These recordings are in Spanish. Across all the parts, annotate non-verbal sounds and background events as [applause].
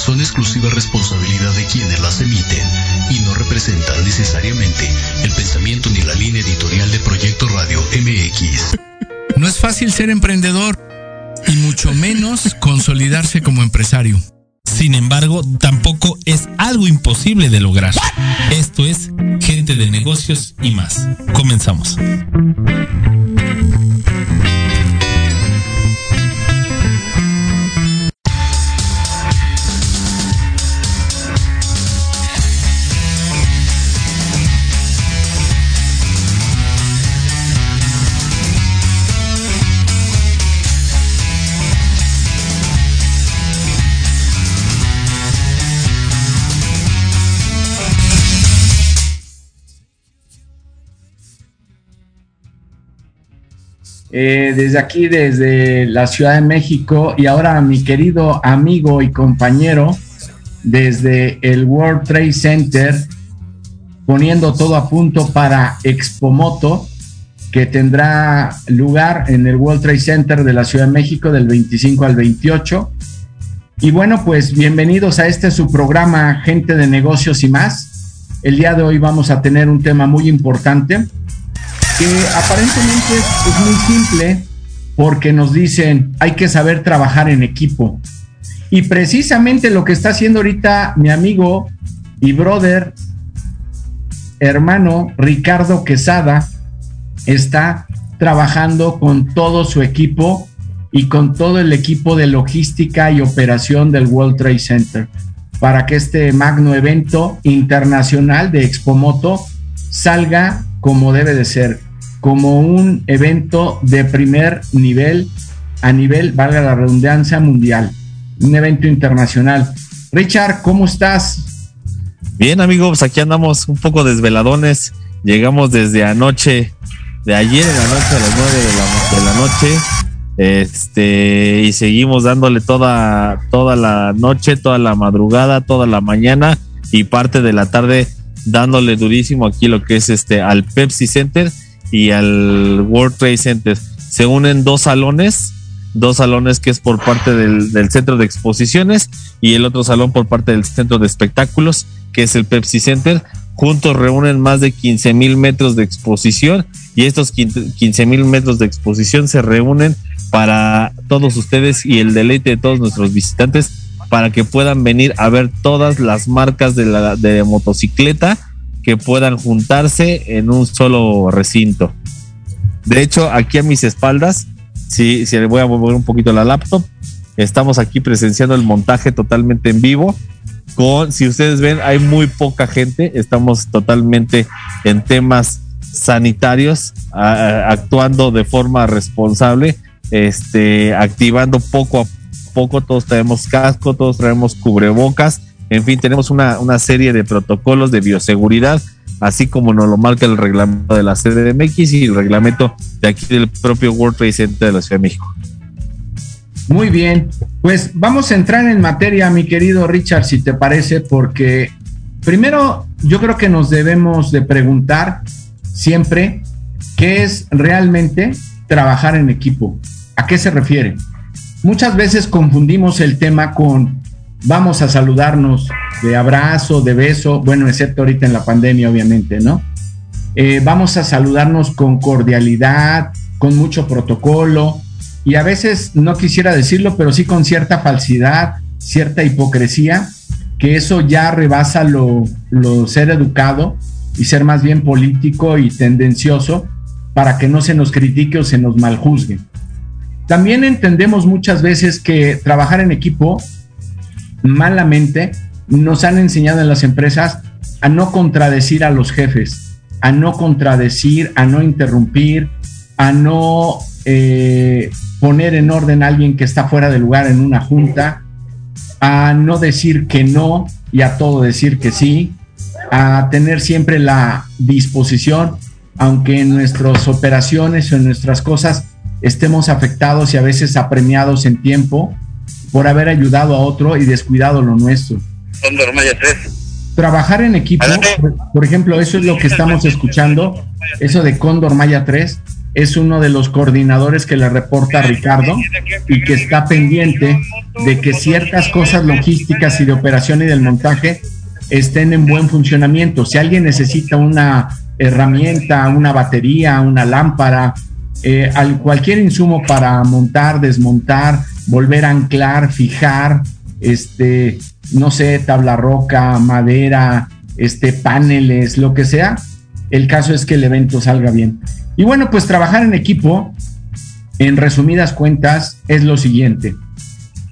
son exclusiva responsabilidad de quienes las emiten y no representan necesariamente el pensamiento ni la línea editorial de Proyecto Radio MX. No es fácil ser emprendedor y mucho menos consolidarse como empresario. Sin embargo, tampoco es algo imposible de lograr. Esto es Gente de Negocios y más. Comenzamos. Eh, desde aquí, desde la Ciudad de México, y ahora mi querido amigo y compañero desde el World Trade Center, poniendo todo a punto para Expomoto, que tendrá lugar en el World Trade Center de la Ciudad de México del 25 al 28. Y bueno, pues bienvenidos a este su programa Gente de Negocios y más. El día de hoy vamos a tener un tema muy importante que aparentemente es, muy simple porque nos dicen hay que saber trabajar en equipo. Y precisamente lo que está haciendo ahorita mi amigo y brother, hermano Ricardo Quesada, está trabajando con todo su equipo y con todo el equipo de logística y operación del World Trade Center para que este magno evento internacional de Expomoto salga como debe de ser como un evento de primer nivel, a nivel, valga la redundancia, mundial, un evento internacional. Richard, ¿cómo estás? Bien, amigos, aquí andamos un poco desveladones. Llegamos desde anoche, de ayer en la noche a las nueve de la, noche. Este, y seguimos dándole toda, toda la noche, toda la madrugada, toda la mañana y parte de la tarde dándole durísimo aquí lo que es este al Pepsi Center y al World Trade Center. Se unen dos salones, dos salones que es por parte del, centro de exposiciones y el otro salón por parte del centro de espectáculos, que es el Pepsi Center. Juntos reúnen más de 15 mil metros de exposición y estos 15 mil metros de exposición se reúnen para todos ustedes y el deleite de todos nuestros visitantes para que puedan venir a ver todas las marcas de, la, de motocicleta que puedan juntarse en un solo recinto. De hecho, aquí a mis espaldas, si, si le voy a mover un poquito la laptop, estamos aquí presenciando el montaje totalmente en vivo. Con, si ustedes ven, hay muy poca gente, estamos totalmente en temas sanitarios, actuando de forma responsable, este, activando poco a poco, todos traemos casco, todos traemos cubrebocas, en fin, tenemos una, serie de protocolos de bioseguridad, así como nos lo marca el reglamento de la CDMX y el reglamento de aquí del propio World Trade Center de la Ciudad de México. Muy bien, pues vamos a entrar en materia, mi querido Richard, si te parece, porque primero yo creo que nos debemos de preguntar siempre qué es realmente trabajar en equipo, a qué se refiere. Muchas veces confundimos el tema con vamos a saludarnos de abrazo, de beso, bueno, excepto ahorita en la pandemia, obviamente, ¿no? Eh, vamos a saludarnos con cordialidad, con mucho protocolo, y a veces no quisiera decirlo, pero sí con cierta falsidad, cierta hipocresía, que eso ya rebasa lo, lo ser educado y ser más bien político y tendencioso para que no se nos critique o se nos maljuzgue. También entendemos muchas veces que trabajar en equipo malamente nos han enseñado en las empresas a no contradecir a los jefes, a no contradecir, a no interrumpir, a no eh, poner en orden a alguien que está fuera de lugar en una junta, a no decir que no y a todo decir que sí, a tener siempre la disposición, aunque en nuestras operaciones o en nuestras cosas estemos afectados y a veces apremiados en tiempo, por haber ayudado a otro y descuidado lo nuestro. Cóndor Maya 3. Trabajar en equipo, por ejemplo, eso es lo que estamos escuchando, eso de Cóndor Maya 3. es uno de los coordinadores que le reporta a Ricardo y que está pendiente de que ciertas cosas logísticas y de operación y del montaje estén en buen funcionamiento. Si alguien necesita una herramienta, una batería, una lámpara, eh, cualquier insumo para montar, desmontar, volver a anclar, fijar, este, no sé, tabla roca, madera, este, paneles, lo que sea, el caso es que el evento salga bien. Y bueno, pues trabajar en equipo, en resumidas cuentas, es lo siguiente.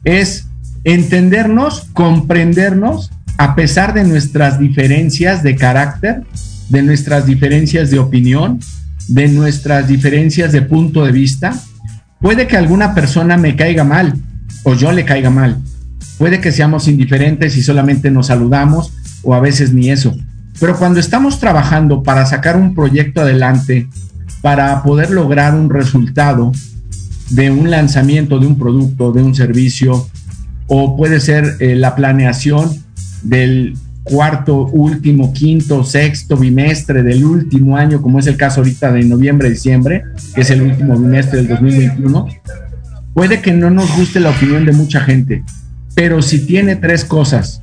Es entendernos, comprendernos, a pesar de nuestras diferencias de carácter, de nuestras diferencias de opinión, de nuestras diferencias de punto de vista. Puede que alguna persona me caiga mal o yo le caiga mal. Puede que seamos indiferentes y solamente nos saludamos o a veces ni eso. Pero cuando estamos trabajando para sacar un proyecto adelante, para poder lograr un resultado de un lanzamiento de un producto, de un servicio, o puede ser eh, la planeación del cuarto, último, quinto, sexto bimestre del último año, como es el caso ahorita de noviembre, diciembre, que es el último bimestre del 2021, puede que no nos guste la opinión de mucha gente, pero si tiene tres cosas,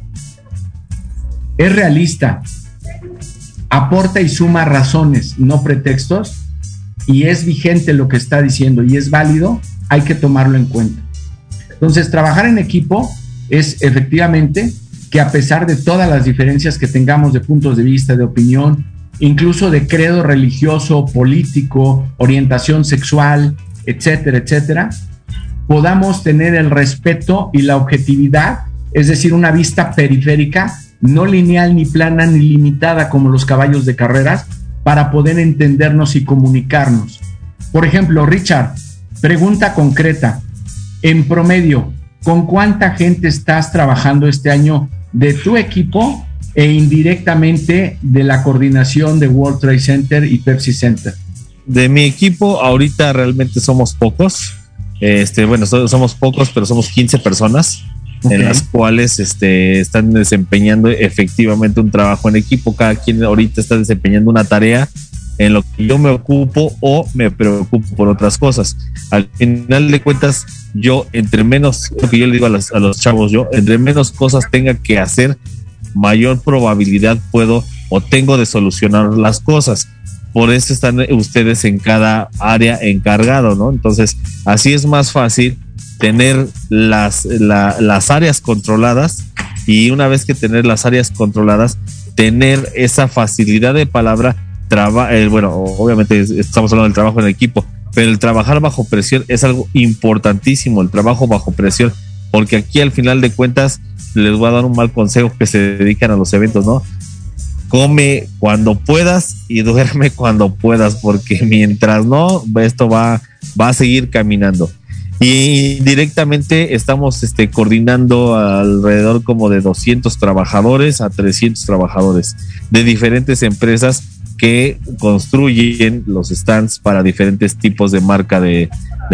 es realista, aporta y suma razones, no pretextos, y es vigente lo que está diciendo y es válido, hay que tomarlo en cuenta. Entonces, trabajar en equipo es efectivamente que a pesar de todas las diferencias que tengamos de puntos de vista, de opinión, incluso de credo religioso, político, orientación sexual, etcétera, etcétera, podamos tener el respeto y la objetividad, es decir, una vista periférica, no lineal ni plana ni limitada como los caballos de carreras, para poder entendernos y comunicarnos. Por ejemplo, Richard, pregunta concreta. En promedio, ¿con cuánta gente estás trabajando este año de tu equipo e indirectamente de la coordinación de World Trade Center y Pepsi Center? De mi equipo, ahorita realmente somos pocos. Este, bueno, somos pocos, pero somos 15 personas en las cuales este, están desempeñando efectivamente un trabajo en equipo. Cada quien ahorita está desempeñando una tarea en lo que yo me ocupo o me preocupo por otras cosas. Al final de cuentas, yo entre menos, lo que yo le digo a los, a los chavos, yo entre menos cosas tenga que hacer, mayor probabilidad puedo o tengo de solucionar las cosas. Por eso están ustedes en cada área encargado, ¿no? Entonces, así es más fácil tener las, las áreas controladas y una vez que tener las áreas controladas, tener esa facilidad de palabra, eh, bueno, obviamente estamos hablando del trabajo en equipo, pero el trabajar bajo presión es algo importantísimo, el trabajo bajo presión, porque aquí al final de cuentas les voy a dar un mal consejo que se dedican a los eventos, ¿no? Come cuando puedas y [laughs] duerme cuando puedas, porque mientras no, esto va, va a seguir caminando. Y directamente estamos este, coordinando alrededor como de 200 trabajadores a 300 trabajadores de diferentes empresas que construyen los stands para diferentes tipos de marca de,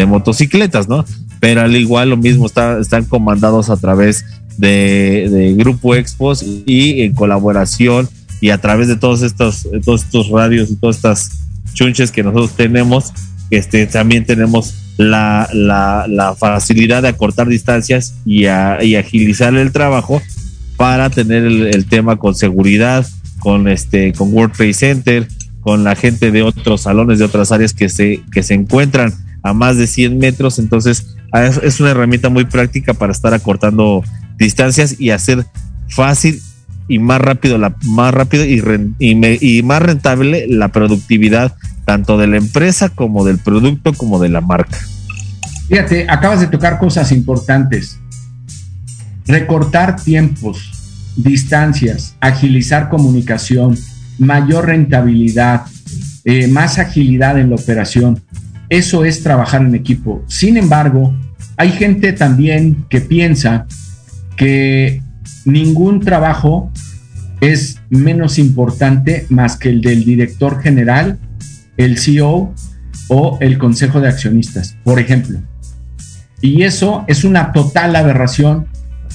motocicletas, ¿no? Pero al igual lo mismo está, están comandados a través de, Grupo Expos y en colaboración y a través de todos estos, todos estos radios y todas estas chunches que nosotros tenemos, este, también tenemos la, la, facilidad de acortar distancias y, y, agilizar el trabajo para tener el, tema con seguridad, con este, con World Trade Center, con la gente de otros salones, de otras áreas que se, que se encuentran a más de 100 metros. Entonces, es una herramienta muy práctica para estar acortando distancias y hacer fácil y más rápido, la, más rápido y, y, más rentable la productividad tanto de la empresa como del producto como de la marca. Fíjate, acabas de tocar cosas importantes. Recortar tiempos, distancias, agilizar comunicación, mayor rentabilidad, eh, más agilidad en la operación. Eso es trabajar en equipo. Sin embargo, hay gente también que piensa que ningún trabajo es menos importante más que el del director general el CEO o el consejo de accionistas, por ejemplo. Y eso es una total aberración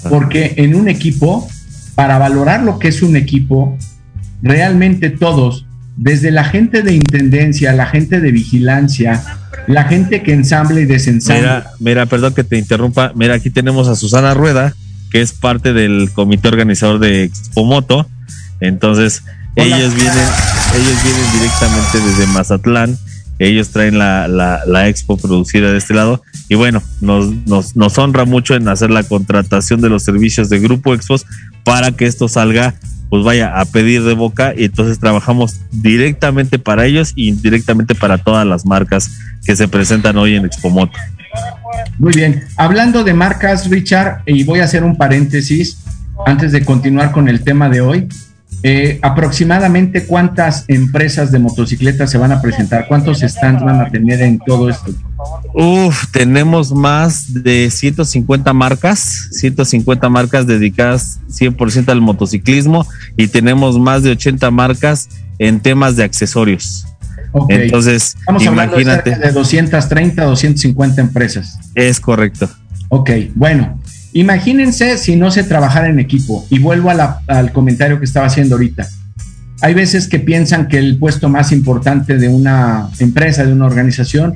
porque en un equipo, para valorar lo que es un equipo, realmente todos desde la gente de intendencia, la gente de vigilancia, la gente que ensambla y desensambla. Mira, mira, perdón que te interrumpa. Mira, aquí tenemos a Susana Rueda, que es parte del comité organizador de Expomoto. Entonces, ellos vienen, ellos vienen directamente desde Mazatlán. Ellos traen la, la, la expo producida de este lado. Y bueno, nos, nos, nos honra mucho en hacer la contratación de los servicios de Grupo Expos para que esto salga pues vaya a pedir de boca y entonces trabajamos directamente para ellos y directamente para todas las marcas que se presentan hoy en Expomoto. Muy bien, hablando de marcas, Richard, y voy a hacer un paréntesis antes de continuar con el tema de hoy. Eh, aproximadamente cuántas empresas de motocicletas se van a presentar, cuántos stands van a tener en todo esto. Uf, tenemos más de 150 marcas, 150 marcas dedicadas 100% al motociclismo y tenemos más de 80 marcas en temas de accesorios. Okay. Entonces, Estamos imagínate. Hablando de, de 230, 250 empresas. Es correcto. Ok, bueno, imagínense si no se trabajara en equipo. Y vuelvo al comentario que estaba haciendo ahorita. Hay veces que piensan que el puesto más importante de una empresa, de una organización,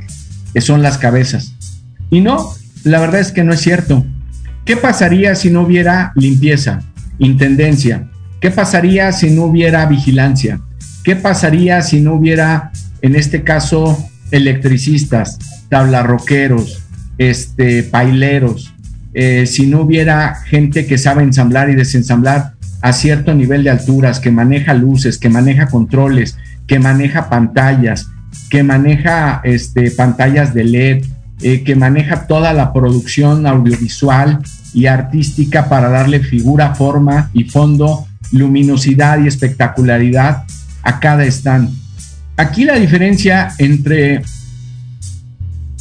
son las cabezas. Y no, la verdad es que no es cierto. ¿Qué pasaría si no hubiera limpieza, intendencia? ¿Qué pasaría si no hubiera vigilancia? ¿Qué pasaría si no hubiera, en este caso, electricistas, tablarroqueros, este, paileros? Eh, si no hubiera gente que sabe ensamblar y desensamblar a cierto nivel de alturas, que maneja luces, que maneja controles, que maneja pantallas, que maneja este, pantallas de LED, eh, que maneja toda la producción audiovisual y artística para darle figura, forma y fondo, luminosidad y espectacularidad a cada stand. Aquí la diferencia entre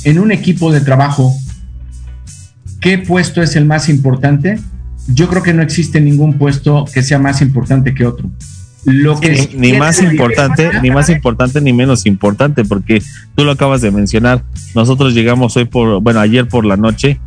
en un equipo de trabajo, ¿qué puesto es el más importante? Yo creo que no existe ningún puesto que sea más importante que otro. Lo que ni, ni más importante, ni más importante ni menos importante, porque tú lo acabas de mencionar. Nosotros llegamos hoy por, bueno, ayer por la noche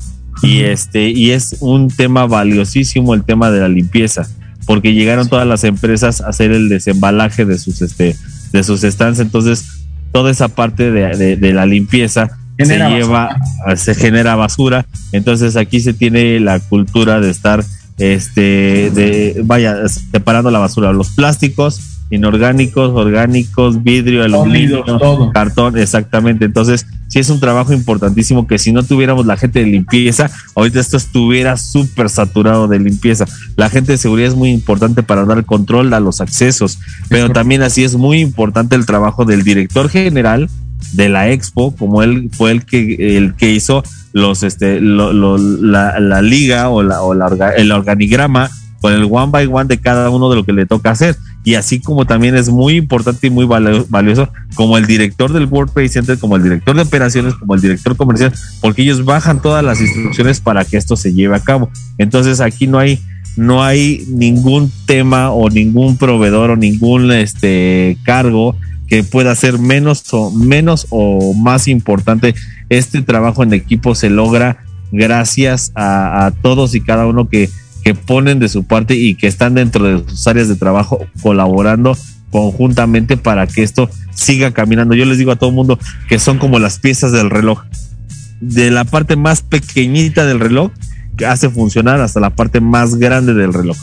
y este y es un tema valiosísimo el tema de la limpieza, porque llegaron todas las empresas a hacer el desembalaje de sus este de sus stands, entonces toda esa parte de, de, de la limpieza genera se lleva, basura. se genera basura, entonces aquí se tiene la cultura de estar este, de, vaya, separando la basura, los plásticos inorgánicos, orgánicos, vidrio, aluminio, todo. cartón, exactamente. Entonces, sí es un trabajo importantísimo que si no tuviéramos la gente de limpieza, ahorita esto estuviera súper saturado de limpieza. La gente de seguridad es muy importante para dar control a los accesos, pero también así es muy importante el trabajo del director general de la expo, como él fue el que el que hizo los este lo, lo, la, la, liga o la, o la el organigrama con el one by one de cada uno de lo que le toca hacer y así como también es muy importante y muy valioso como el director del World Trade Center, como el director de operaciones, como el director comercial, porque ellos bajan todas las instrucciones para que esto se lleve a cabo. Entonces aquí no hay no hay ningún tema o ningún proveedor o ningún este cargo que pueda ser menos o menos o más importante. Este trabajo en equipo se logra gracias a, todos y cada uno que, que ponen de su parte y que están dentro de sus áreas de trabajo colaborando conjuntamente para que esto siga caminando. Yo les digo a todo el mundo que son como las piezas del reloj. De la parte más pequeñita del reloj que hace funcionar hasta la parte más grande del reloj.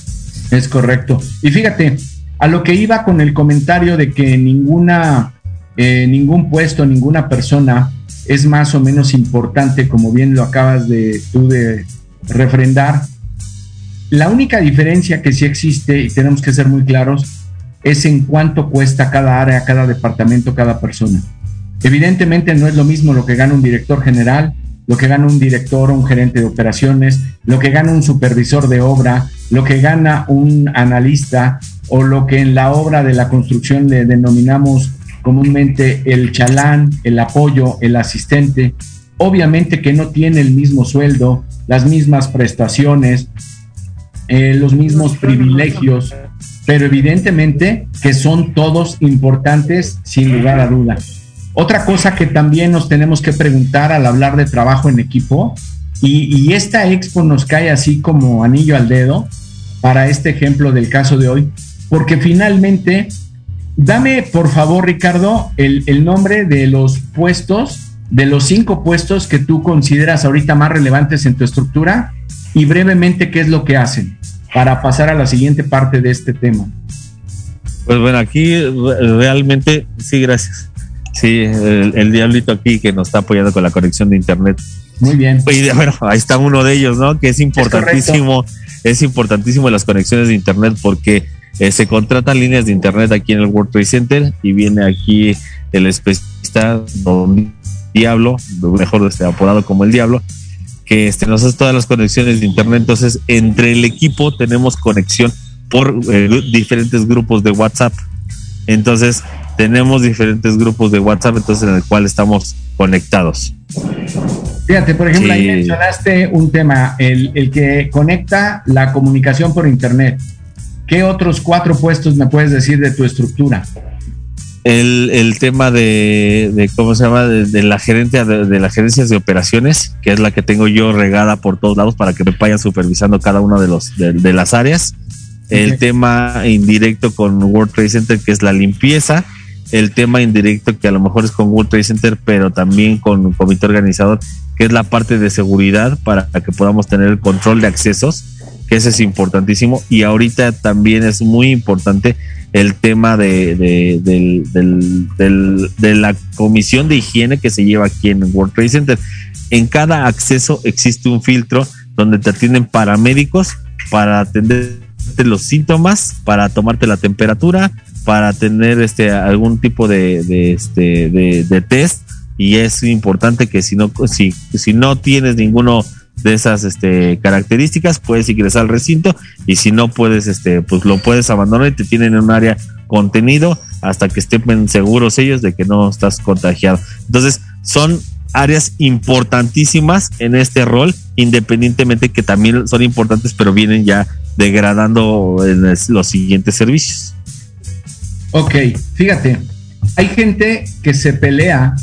Es correcto. Y fíjate, a lo que iba con el comentario de que ninguna, eh, ningún puesto, ninguna persona es más o menos importante, como bien lo acabas de tú de refrendar. La única diferencia que sí existe, y tenemos que ser muy claros, es en cuánto cuesta cada área, cada departamento, cada persona. Evidentemente no es lo mismo lo que gana un director general, lo que gana un director o un gerente de operaciones, lo que gana un supervisor de obra, lo que gana un analista o lo que en la obra de la construcción le denominamos comúnmente el chalán, el apoyo, el asistente, obviamente que no tiene el mismo sueldo, las mismas prestaciones, eh, los mismos privilegios, pero evidentemente que son todos importantes sin lugar a duda. Otra cosa que también nos tenemos que preguntar al hablar de trabajo en equipo, y, y esta expo nos cae así como anillo al dedo para este ejemplo del caso de hoy, porque finalmente dame por favor, Ricardo, el, el nombre de los puestos, de los cinco puestos que tú consideras ahorita más relevantes en tu estructura y brevemente qué es lo que hacen para pasar a la siguiente parte de este tema. Pues bueno, aquí realmente, sí, gracias. Sí, el, diablito aquí que nos está apoyando con la conexión de internet. Muy bien. Y bueno, ahí está uno de ellos, ¿no? Que es importantísimo, es, importantísimo las conexiones de internet porque eh, se contratan líneas de internet aquí en el World Trade Center y viene aquí el especialista Don Diablo, mejor este, apodado como el Diablo, que este, nos hace todas las conexiones de internet. Entonces, entre el equipo tenemos conexión por eh, diferentes grupos de WhatsApp. Entonces, tenemos diferentes grupos de WhatsApp, entonces en el cual estamos conectados. Fíjate, por ejemplo, ahí mencionaste un tema, el, el, que conecta la comunicación por Internet. ¿Qué otros cuatro puestos me puedes decir de tu estructura? el, tema de, cómo se llama de, la gerencia de, las gerencias de operaciones que es la que tengo yo regada por todos lados para que me vayan supervisando cada una de los de, las áreas. El tema indirecto con World Trade Center que es la limpieza. El tema indirecto que a lo mejor es con World Trade Center pero también con un comité organizador que es la parte de seguridad para que podamos tener el control de accesos que ese es importantísimo y ahorita también es muy importante el tema de, de, la comisión de higiene que se lleva aquí en World Trade Center. En cada acceso existe un filtro donde te atienden paramédicos para atenderte los síntomas, para tomarte la temperatura, para tener este algún tipo de, de este de, test y es importante que si no si, si no tienes ninguno de esas este, características, puedes ingresar al recinto y si no puedes, este, pues lo puedes abandonar y te tienen en un área contenido hasta que estén seguros ellos de que no estás contagiado. Entonces, son áreas importantísimas en este rol, independientemente que también son importantes, pero vienen ya degradando en los siguientes servicios. Ok, fíjate, hay gente que se pelea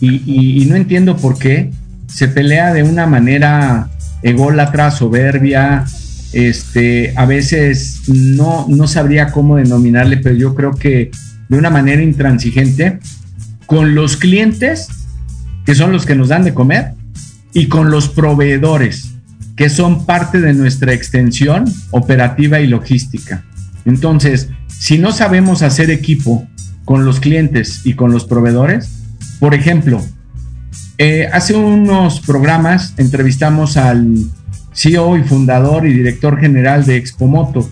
y, y no entiendo por qué, se pelea de una manera ególatra, soberbia, este, a veces no, no sabría cómo denominarle, pero yo creo que de una manera intransigente, con los clientes, que son los que nos dan de comer, y con los proveedores, que son parte de nuestra extensión operativa y logística. Entonces, si no sabemos hacer equipo con los clientes y con los proveedores, por ejemplo, eh, hace unos programas entrevistamos al CEO y fundador y director general de Expomoto.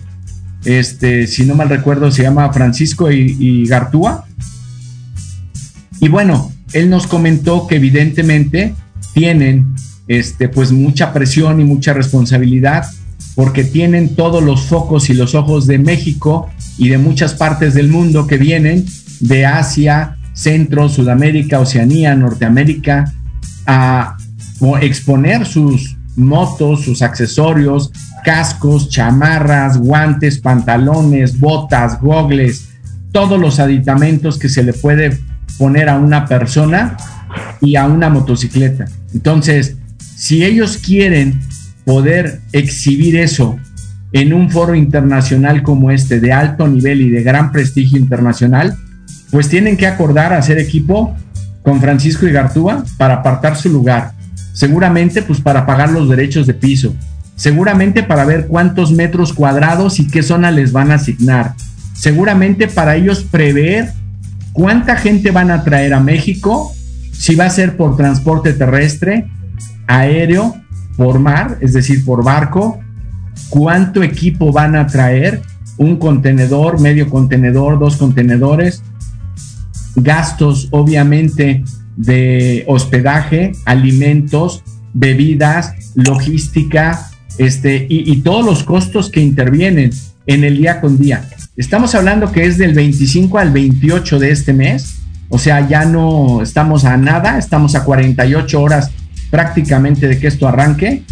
Este, si no mal recuerdo, se llama Francisco y, Gartúa. Y bueno, él nos comentó que evidentemente tienen este, pues mucha presión y mucha responsabilidad porque tienen todos los focos y los ojos de México y de muchas partes del mundo que vienen de Asia, Centro, Sudamérica, Oceanía, Norteamérica, a exponer sus motos, sus accesorios, cascos, chamarras, guantes, pantalones, botas, gogles, todos los aditamentos que se le puede poner a una persona y a una motocicleta. Entonces, si ellos quieren poder exhibir eso en un foro internacional como este, de alto nivel y de gran prestigio internacional, pues tienen que acordar hacer equipo con Francisco y Gartúa para apartar su lugar. Seguramente pues para pagar los derechos de piso. Seguramente para ver cuántos metros cuadrados y qué zona les van a asignar. Seguramente para ellos prever cuánta gente van a traer a México, si va a ser por transporte terrestre, aéreo, por mar, es decir, por barco, cuánto equipo van a traer, un contenedor, medio contenedor, dos contenedores, gastos obviamente de hospedaje, alimentos, bebidas, logística, este, y, todos los costos que intervienen en el día con día. Estamos hablando que es del 25 al 28 de este mes, o sea, ya no estamos a nada, estamos a 48 horas prácticamente de que esto arranque,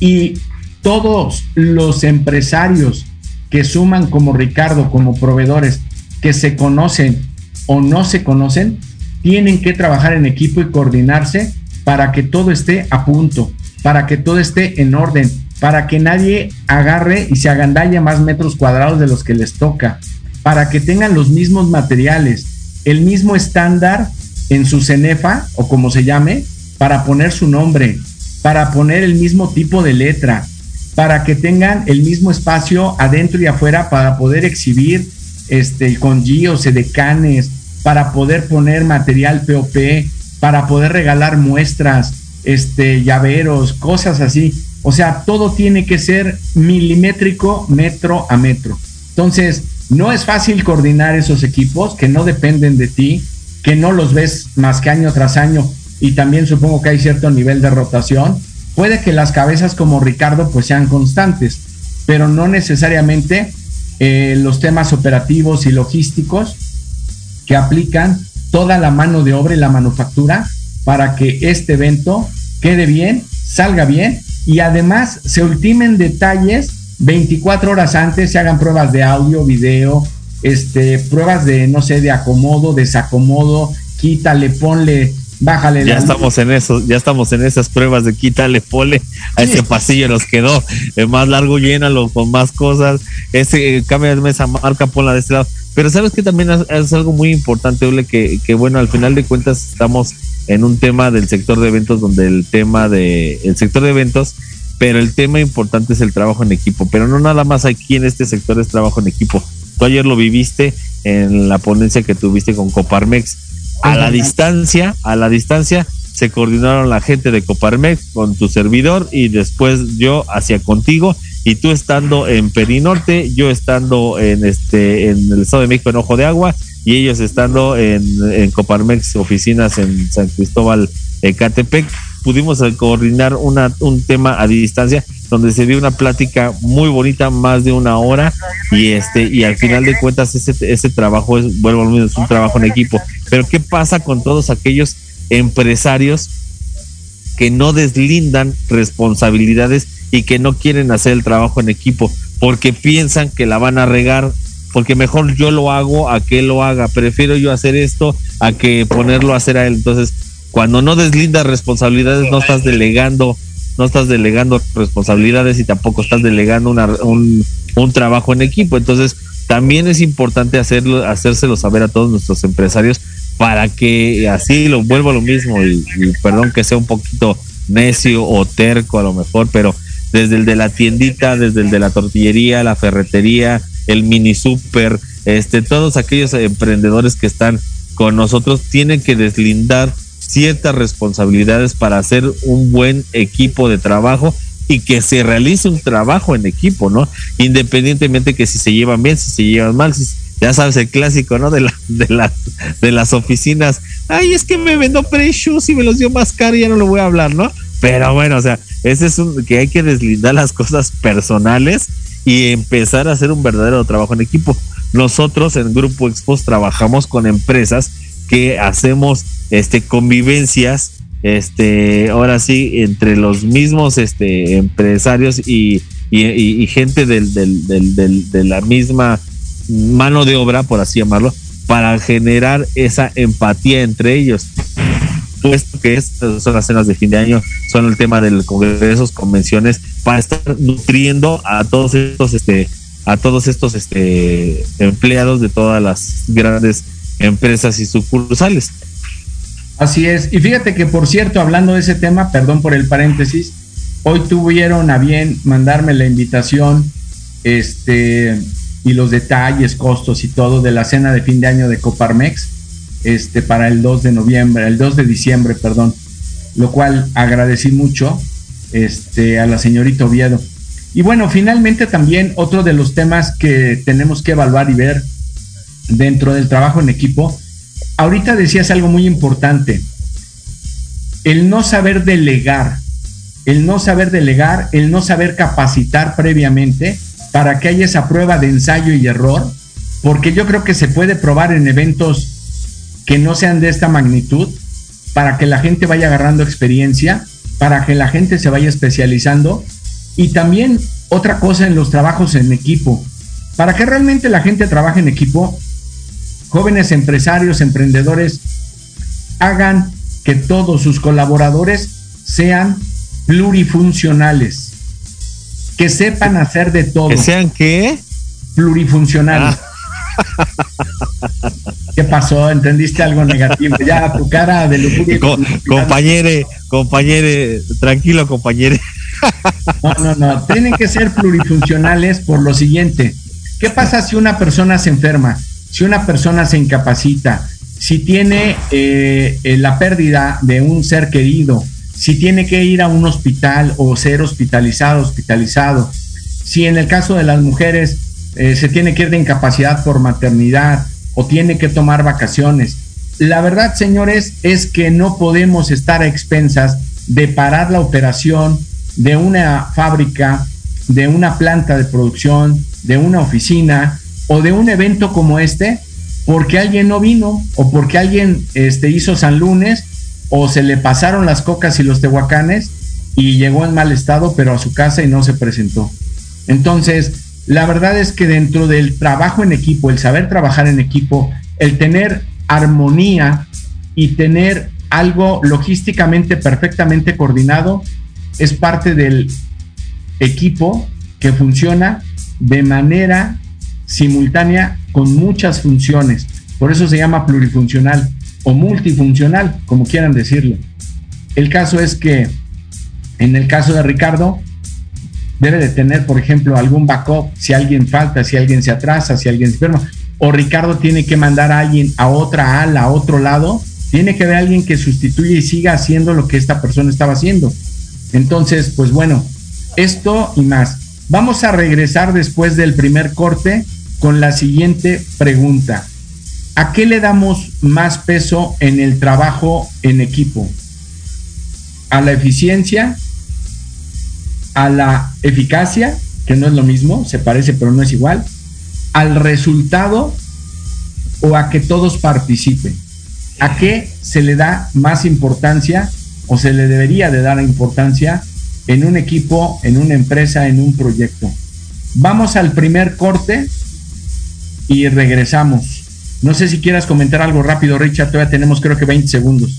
y todos los empresarios que suman como Ricardo, como proveedores, que se conocen o no se conocen, tienen que trabajar en equipo y coordinarse para que todo esté a punto, para que todo esté en orden, para que nadie agarre y se agandalle más metros cuadrados de los que les toca, para que tengan los mismos materiales, el mismo estándar en su cenefa o como se llame, para poner su nombre, para poner el mismo tipo de letra, para que tengan el mismo espacio adentro y afuera para poder exhibir este, con gios, decanes, para poder poner material POP, para poder regalar muestras, este, llaveros, cosas así. O sea, todo tiene que ser milimétrico, metro a metro. Entonces, no es fácil coordinar esos equipos que no dependen de ti, que no los ves más que año tras año y también supongo que hay cierto nivel de rotación. Puede que las cabezas como Ricardo pues sean constantes, pero no necesariamente eh, los temas operativos y logísticos que aplican toda la mano de obra y la manufactura para que este evento quede bien, salga bien y además se ultimen detalles 24 horas antes, se hagan pruebas de audio, video, este, pruebas de, no sé, de acomodo, desacomodo, quítale, ponle, bájale. Ya estamos en eso, ya estamos en esas pruebas de quítale, ponle, a ese pasillo nos quedó eh, más largo, llénalo con más cosas, ese, cambia de mesa marca, ponla de este lado. Pero sabes que también es, algo muy importante, Ole, que, que bueno, al final de cuentas estamos en un tema del sector de eventos donde el tema de el sector de eventos pero el tema importante es el trabajo en equipo. Pero no nada más aquí en este sector es trabajo en equipo. Tú ayer lo viviste en la ponencia que tuviste con Coparmex. A la distancia a la distancia se coordinaron la gente de Coparmex con tu servidor y después yo hacia contigo y tú estando en Perinorte, yo estando en este en el Estado de México en Ojo de Agua y ellos estando en, en Coparmex oficinas en San Cristóbal Ecatepec, pudimos coordinar una, un tema a distancia donde se dio una plática muy bonita, más de una hora, y este, y al final de cuentas ese, ese trabajo es, vuelvo es un trabajo en equipo. Pero ¿qué pasa con todos aquellos empresarios que no deslindan responsabilidades y que no quieren hacer el trabajo en equipo porque piensan que la van a regar porque mejor yo lo hago a que él lo haga. Prefiero yo hacer esto a que ponerlo a hacer a él. Entonces, cuando no deslindas responsabilidades, no estás delegando, no estás delegando responsabilidades y tampoco estás delegando una, un, un trabajo en equipo. Entonces, también es importante hacerlo, hacérselo saber a todos nuestros empresarios para que así lo vuelvo a lo mismo y perdón que sea un poquito necio o terco a lo mejor, pero desde el de la tiendita, desde el de la tortillería, la ferretería, el mini super, este, todos aquellos emprendedores que están con nosotros tienen que deslindar ciertas responsabilidades para hacer un buen equipo de trabajo y que se realice un trabajo en equipo, ¿no? Independientemente que si se llevan bien, si se llevan mal, si, ya sabes el clásico, ¿no? De, la, de, las, de las oficinas. Ay, es que me vendo precios y me los dio más caro y ya no lo voy a hablar, ¿no? Pero bueno, o sea, ese es un que hay que deslindar las cosas personales y empezar a hacer un verdadero trabajo en equipo. Nosotros en Grupo Expos trabajamos con empresas que hacemos este convivencias este ahora sí entre los mismos este empresarios y, y, gente del, del, del, de la misma mano de obra por así llamarlo para generar esa empatía entre ellos puesto que estas son las cenas de fin de año, son el tema del congresos, convenciones, para estar nutriendo a todos estos, este, a todos estos este, empleados de todas las grandes empresas y sucursales. Así es. Y fíjate que, por cierto, hablando de ese tema, perdón por el paréntesis, hoy tuvieron a bien mandarme la invitación este, y los detalles, costos y todo de la cena de fin de año de Coparmex este, para el 2 de noviembre, el 2 de diciembre, perdón, lo cual agradecí mucho este, a la señorita Oviedo. Y bueno, finalmente también otro de los temas que tenemos que evaluar y ver dentro del trabajo en equipo, ahorita decías algo muy importante, el no saber delegar, el no saber delegar, el no saber capacitar previamente para que haya esa prueba de ensayo y error, porque yo creo que se puede probar en eventos que no sean de esta magnitud, para que la gente vaya agarrando experiencia, para que la gente se vaya especializando y también otra cosa en los trabajos en equipo. Para que realmente la gente trabaje en equipo, jóvenes empresarios, emprendedores, hagan que todos sus colaboradores sean plurifuncionales, que sepan hacer de todo. ¿Que sean qué? Plurifuncionales. Ah. [laughs] ¿Qué pasó? ¿Entendiste algo negativo? Ya, tu cara de lujuria. compañere, compañere, tranquilo, compañere. No, no, no. Tienen que ser plurifuncionales por lo siguiente. ¿Qué pasa si una persona se enferma? Si una persona se incapacita, si tiene eh, eh, la pérdida de un ser querido, si tiene que ir a un hospital o ser hospitalizado, hospitalizado, si en el caso de las mujeres eh, se tiene que ir de incapacidad por maternidad o tiene que tomar vacaciones. La verdad, señores, es que no podemos estar a expensas de parar la operación de una fábrica, de una planta de producción, de una oficina o de un evento como este porque alguien no vino o porque alguien este, hizo San Lunes o se le pasaron las cocas y los tehuacanes y llegó en mal estado, pero a su casa y no se presentó. Entonces, la verdad es que dentro del trabajo en equipo, el saber trabajar en equipo, el tener armonía y tener algo logísticamente perfectamente coordinado, es parte del equipo que funciona de manera simultánea con muchas funciones. Por eso se llama plurifuncional o multifuncional, como quieran decirlo. El caso es que en el caso de Ricardo, debe de tener, por ejemplo, algún backup si alguien falta, si alguien se atrasa, si alguien se enferma, o Ricardo tiene que mandar a alguien a otra ala, a otro lado, tiene que haber alguien que sustituya y siga haciendo lo que esta persona estaba haciendo. Entonces, pues bueno, esto y más. Vamos a regresar después del primer corte con la siguiente pregunta. ¿A qué le damos más peso en el trabajo en equipo? ¿A la eficiencia? ¿A la eficacia? Que no es lo mismo, se parece pero no es igual. ¿Al resultado o a que todos participen? ¿A qué se le da más importancia o se le debería de dar importancia en un equipo, en una empresa, en un proyecto? Vamos al primer corte y regresamos. No sé si quieras comentar algo rápido, Richard. Todavía tenemos creo que 20 segundos.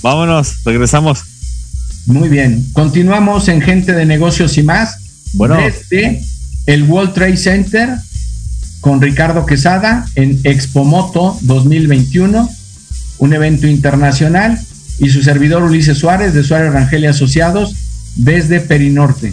Vámonos, regresamos. Muy bien. Continuamos en Gente de Negocios y más. Bueno. Desde el World Trade Center con Ricardo Quesada en Expomoto 2021, un evento internacional, y su servidor Ulises Suárez de Suárez Rangel y Asociados desde Perinorte.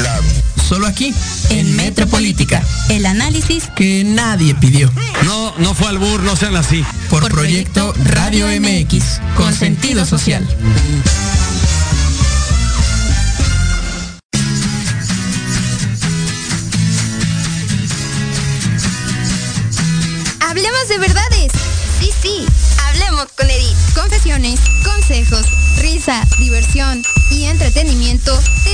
Solo aquí, en Metropolítica, el análisis que nadie pidió. No, no fue al bur, no sean así. Por, proyecto, Radio MX, con sentido social. Hablemos de verdades. Sí, sí, hablemos con Edith. Confesiones, consejos, risa, diversión y entretenimiento te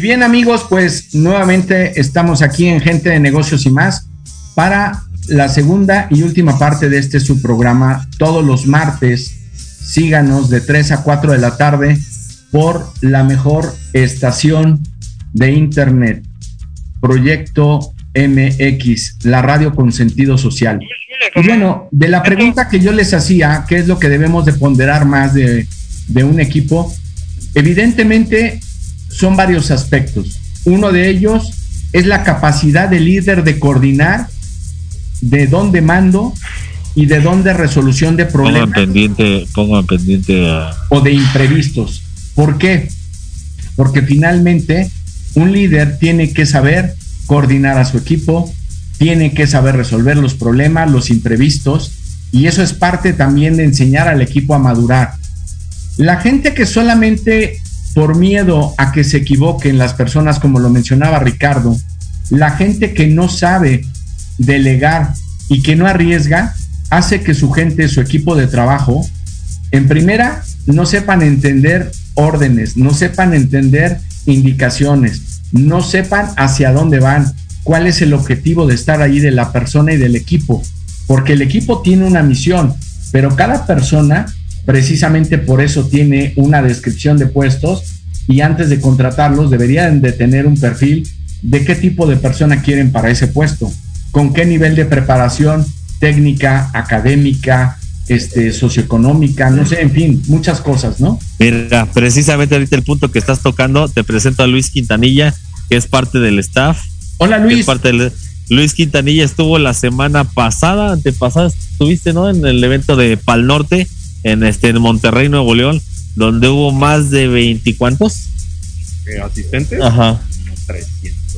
Bien amigos, pues nuevamente estamos aquí en Gente de Negocios y más para la segunda y última parte de este su programa todos los martes. Síganos de 3 a 4 de la tarde por la mejor estación de internet, Proyecto MX, la radio con sentido social. Y bueno, de la pregunta que yo les hacía, ¿qué es lo que debemos de ponderar más de, de un equipo? Evidentemente son varios aspectos. Uno de ellos es la capacidad del líder de coordinar de dónde mando y de dónde resolución de problemas. Pongan pendiente, pongan pendiente a... O de imprevistos. ¿Por qué? Porque finalmente un líder tiene que saber coordinar a su equipo, tiene que saber resolver los problemas, los imprevistos, y eso es parte también de enseñar al equipo a madurar. La gente que solamente por miedo a que se equivoquen las personas, como lo mencionaba Ricardo, la gente que no sabe delegar y que no arriesga, hace que su gente, su equipo de trabajo, en primera, no sepan entender órdenes, no sepan entender indicaciones, no sepan hacia dónde van, cuál es el objetivo de estar ahí de la persona y del equipo, porque el equipo tiene una misión, pero cada persona precisamente por eso tiene una descripción de puestos y antes de contratarlos deberían de tener un perfil de qué tipo de persona quieren para ese puesto, con qué nivel de preparación técnica, académica, este, socioeconómica, no sé, en fin, muchas cosas, ¿no? Mira, precisamente ahorita el punto que estás tocando, te presento a Luis Quintanilla, que es parte del staff. Hola Luis. parte del, Luis Quintanilla estuvo la semana pasada, antepasada, estuviste, ¿no? En el evento de Pal Norte, en este en Monterrey, Nuevo León, donde hubo más de 20 cuantos asistentes. Ajá. Como 300.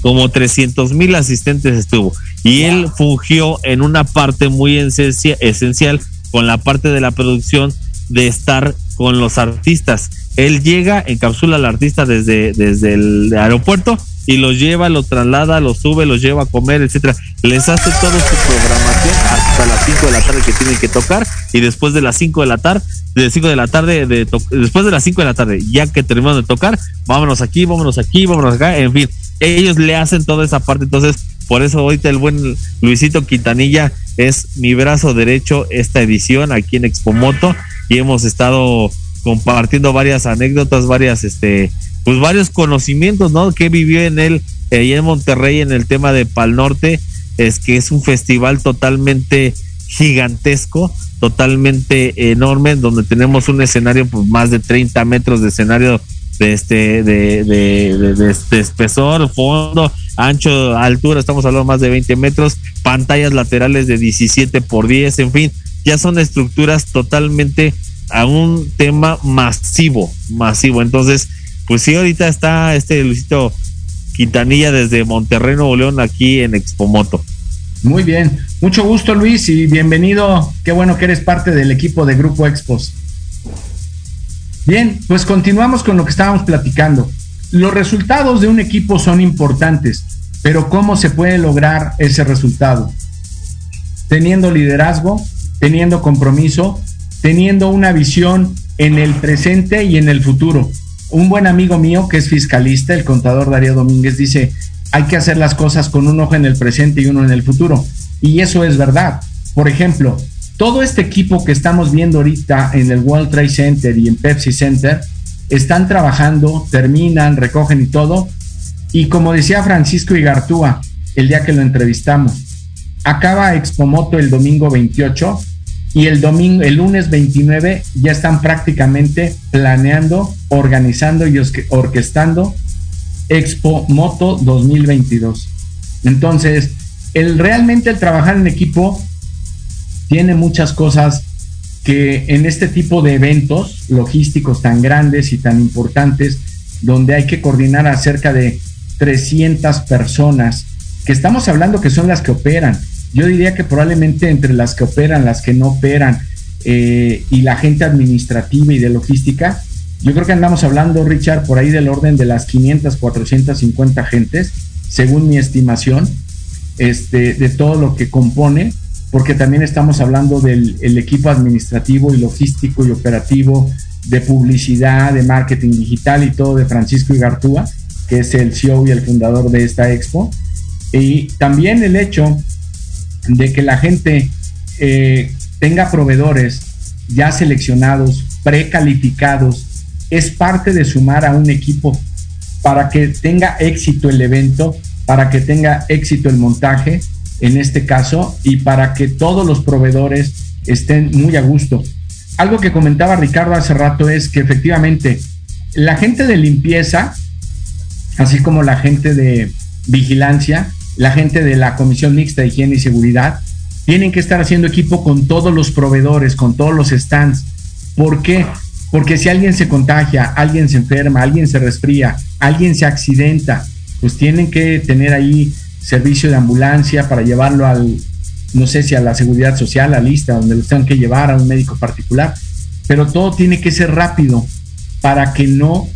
Como 300 mil asistentes estuvo. Y wow. él fungió en una parte muy esencia, esencial con la parte de la producción de estar con los artistas. Él llega, encapsula al artista desde, desde el aeropuerto y los lleva, los traslada, los sube, los lleva a comer, etcétera. Les hace toda su programación hasta las 5 de la tarde que tienen que tocar y después de las 5 de la tarde, de 5 de la tarde, de después de las 5 de la tarde, ya que terminamos de tocar, vámonos aquí, vámonos aquí, vámonos acá, en fin, ellos le hacen toda esa parte, entonces por eso ahorita el buen Luisito Quintanilla es mi brazo derecho esta edición aquí en Expomoto y hemos estado compartiendo varias anécdotas, varias este pues varios conocimientos, ¿no? Que vivió en él ahí en Monterrey en el tema de Pal Norte, es que es un festival totalmente gigantesco, totalmente enorme, donde tenemos un escenario pues más de 30 metros de escenario de este de, de, de, de, espesor, fondo, ancho, altura, estamos hablando más de 20 metros, pantallas laterales de 17 por 10, en fin, ya son estructuras totalmente a un tema masivo, masivo. Entonces, pues sí, ahorita está este Luisito Quintanilla desde Monterrey, Nuevo León, aquí en Expomoto. Muy bien, mucho gusto Luis y bienvenido. Qué bueno que eres parte del equipo de Grupo Expos. Bien, pues continuamos con lo que estábamos platicando. Los resultados de un equipo son importantes, pero ¿cómo se puede lograr ese resultado? Teniendo liderazgo, teniendo compromiso, teniendo una visión en el presente y en el futuro. Un buen amigo mío que es fiscalista, el contador Darío Domínguez, dice, hay que hacer las cosas con un ojo en el presente y uno en el futuro. Y eso es verdad. Por ejemplo, todo este equipo que estamos viendo ahorita en el World Trade Center y en Pepsi Center, están trabajando, terminan, recogen y todo. Y como decía Francisco Igartúa el día que lo entrevistamos, acaba Expomoto el domingo 28 y el domingo, el lunes 29 ya están prácticamente planeando, organizando y orquestando Expo Moto 2022. Entonces, el realmente el trabajar en equipo tiene muchas cosas que en este tipo de eventos logísticos tan grandes y tan importantes, donde hay que coordinar a cerca de 300 personas, que estamos hablando que son las que operan. Yo diría que probablemente entre las que operan, las que no operan, eh, y la gente administrativa y de logística, yo creo que andamos hablando, Richard, por ahí del orden de las 500, 450 gentes, según mi estimación, este, de todo lo que compone, porque también estamos hablando del el equipo administrativo y logístico y operativo de publicidad, de marketing digital y todo de Francisco Igartúa, que es el CEO y el fundador de esta expo. Y también el hecho de que la gente eh, tenga proveedores ya seleccionados, precalificados, es parte de sumar a un equipo para que tenga éxito el evento, para que tenga éxito el montaje, en este caso, y para que todos los proveedores estén muy a gusto. Algo que comentaba Ricardo hace rato es que efectivamente la gente de limpieza, así como la gente de vigilancia, la gente de la Comisión Mixta de Higiene y Seguridad, tienen que estar haciendo equipo con todos los proveedores, con todos los stands. ¿Por qué? Porque si alguien se contagia, alguien se enferma, alguien se resfría, alguien se accidenta, pues tienen que tener ahí servicio de ambulancia para llevarlo al, no sé si a la seguridad social, a lista, donde lo tengan que llevar a un médico particular. Pero todo tiene que ser rápido para que no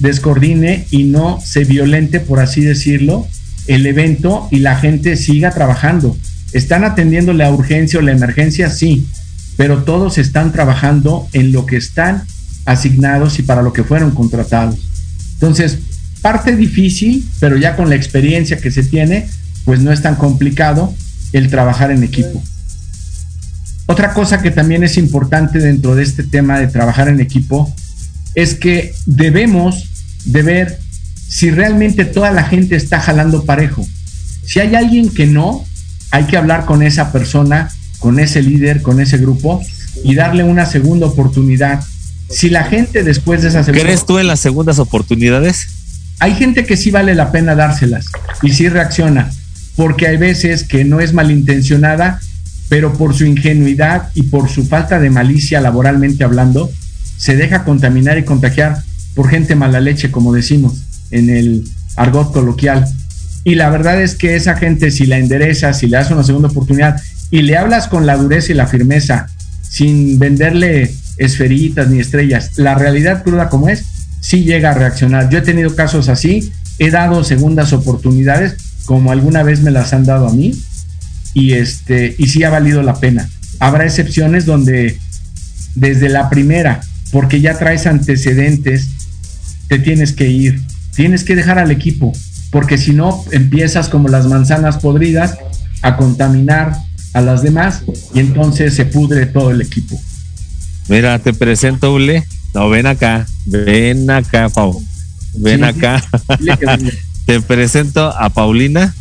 descoordine y no se violente, por así decirlo, el evento y la gente siga trabajando. ¿Están atendiendo la urgencia o la emergencia? Sí, pero todos están trabajando en lo que están asignados y para lo que fueron contratados. Entonces, parte difícil, pero ya con la experiencia que se tiene, pues no es tan complicado el trabajar en equipo. Otra cosa que también es importante dentro de este tema de trabajar en equipo es que debemos de ver si realmente toda la gente está jalando parejo. Si hay alguien que no, hay que hablar con esa persona, con ese líder, con ese grupo y darle una segunda oportunidad. Si la gente después de esa segunda... ¿Crees tú en las segundas oportunidades? Hay gente que sí vale la pena dárselas y sí reacciona, porque hay veces que no es malintencionada, pero por su ingenuidad y por su falta de malicia laboralmente hablando, se deja contaminar y contagiar por gente mala leche, como decimos en el argot coloquial. Y la verdad es que esa gente, si la enderezas, si le das una segunda oportunidad y le hablas con la dureza y la firmeza, sin venderle esferitas ni estrellas, la realidad cruda como es, sí llega a reaccionar. Yo he tenido casos así, he dado segundas oportunidades, como alguna vez me las han dado a mí, y este, y sí ha valido la pena. Habrá excepciones donde desde la primera, porque ya traes antecedentes, te tienes que ir, tienes que dejar al equipo, porque si no empiezas como las manzanas podridas a contaminar a las demás y entonces se pudre todo el equipo. Mira, te presento, Ule. No, ven acá, ven acá, Pau. Ven Sí, acá. [laughs] te presento a Paulina.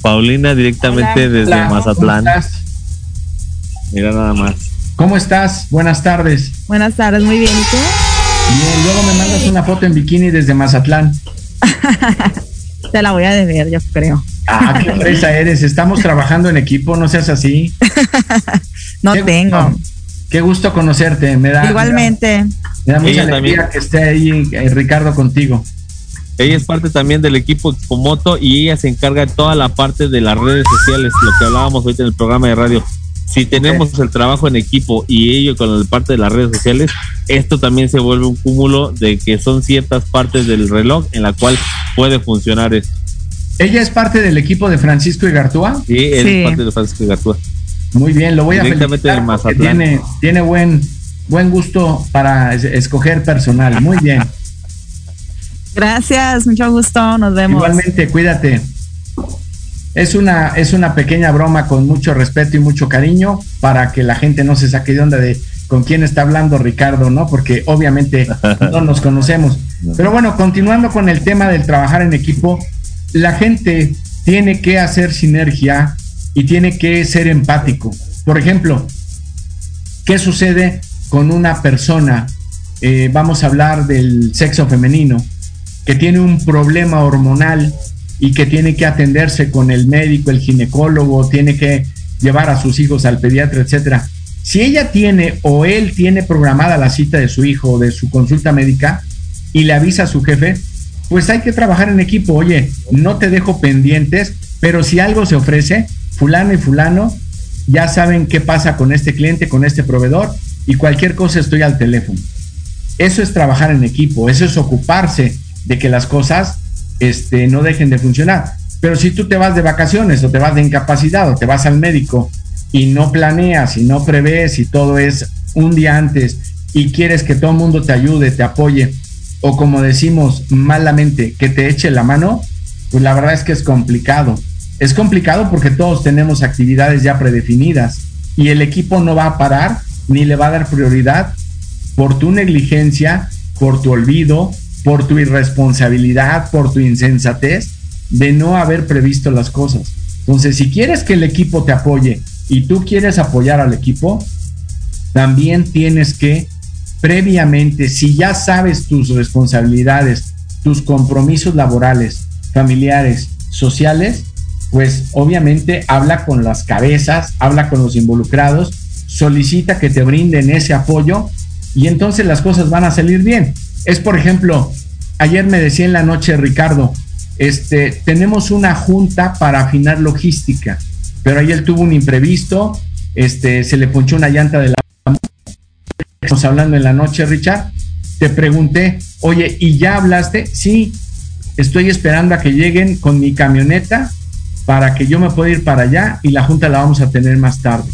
Paulina directamente Hola, desde hola, Mazatlán. ¿cómo estás? Mira nada más. ¿Cómo estás? Buenas tardes. Buenas tardes, muy bien. ¿Y tú? Bien, luego me mandas una foto en bikini desde Mazatlán. [laughs] Te la voy a deber, yo creo. Ah, qué fresa eres. Estamos trabajando en equipo, no seas así. [laughs] No Qué tengo. gusto. Qué gusto conocerte. Me da, Igualmente. Me da mucha Ella alegría también. que esté ahí eh, Ricardo contigo. Ella es parte también del equipo Expomoto y ella se encarga de toda la parte de las redes sociales, lo que hablábamos ahorita en el programa de radio. Si tenemos el trabajo en equipo y ello con la parte de las redes sociales, esto también se vuelve un cúmulo de que son ciertas partes del reloj en la cual puede funcionar esto. ¿Ella es parte del equipo de Francisco Igartúa? Sí, él Sí. es parte de Francisco Gartúa. Muy bien, lo voy a Directamente felicitar de porque tiene, tiene buen, buen gusto para es- escoger personal. Muy bien. [laughs] Gracias, mucho gusto. Nos vemos. Igualmente, cuídate. Es una, es una pequeña broma con mucho respeto y mucho cariño para que la gente no se saque de onda de con quién está hablando Ricardo, ¿no? Porque obviamente [laughs] no nos conocemos. Pero bueno, continuando con el tema del trabajar en equipo, la gente tiene que hacer sinergia y tiene que ser empático. Por ejemplo, ¿qué sucede con una persona? eh, vamos a hablar del sexo femenino, que tiene un problema hormonal y que tiene que atenderse con el médico, el ginecólogo, tiene que llevar a sus hijos al pediatra, etcétera. Si ella tiene o él tiene programada la cita de su hijo de su consulta médica y le avisa a su jefe, pues hay que trabajar en equipo. Oye, no te dejo pendientes, pero si algo se ofrece, fulano y fulano ya saben qué pasa con este cliente, con este proveedor y cualquier cosa estoy al teléfono. Eso es trabajar en equipo, eso es ocuparse de que las cosas este, no dejen de funcionar. Pero si tú te vas de vacaciones o te vas de incapacidad o te vas al médico y no planeas y no prevés y todo es un día antes y quieres que todo el mundo te ayude, te apoye o como decimos malamente, que te eche la mano, pues la verdad es que es complicado. Es complicado porque todos tenemos actividades ya predefinidas y el equipo no va a parar ni le va a dar prioridad por tu negligencia, por tu olvido, por tu irresponsabilidad, por tu insensatez de no haber previsto las cosas. Entonces, si quieres que el equipo te apoye y tú quieres apoyar al equipo, también tienes que previamente, si ya sabes tus responsabilidades, tus compromisos laborales, familiares, sociales, pues obviamente habla con las cabezas, habla con los involucrados, solicita que te brinden ese apoyo y entonces las cosas van a salir bien. Es por ejemplo, ayer me decía en la noche Ricardo, este, tenemos una junta para afinar logística, pero él tuvo un imprevisto, este, se le ponchó una llanta de la... Estamos hablando en la noche, Richard. Te pregunté, oye, ¿y ya hablaste? Sí, estoy esperando a que lleguen con mi camioneta para que yo me pueda ir para allá y la junta la vamos a tener más tarde.